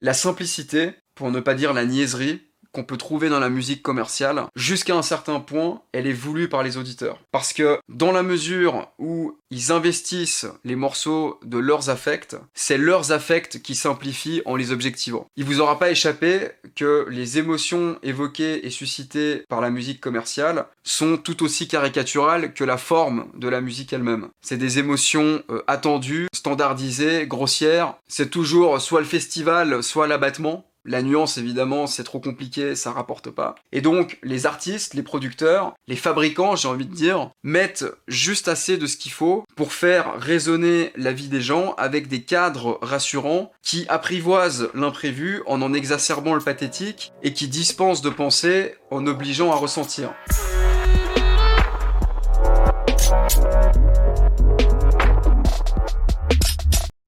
la simplicité, pour ne pas dire la niaiserie, qu'on peut trouver dans la musique commerciale, jusqu'à un certain point, elle est voulue par les auditeurs. Parce que dans la mesure où ils investissent les morceaux de leurs affects, c'est leurs affects qui simplifient en les objectivant. Il vous aura pas échappé que les émotions évoquées et suscitées par la musique commerciale sont tout aussi caricaturales que la forme de la musique elle-même. C'est des émotions euh, attendues, standardisées, grossières. C'est toujours soit le festival, soit l'abattement. La nuance, évidemment, c'est trop compliqué, ça rapporte pas. Et donc, les artistes, les producteurs, les fabricants, j'ai envie de dire, mettent juste assez de ce qu'il faut pour faire résonner la vie des gens avec des cadres rassurants qui apprivoisent l'imprévu en en exacerbant le pathétique et qui dispensent de penser en obligeant à ressentir.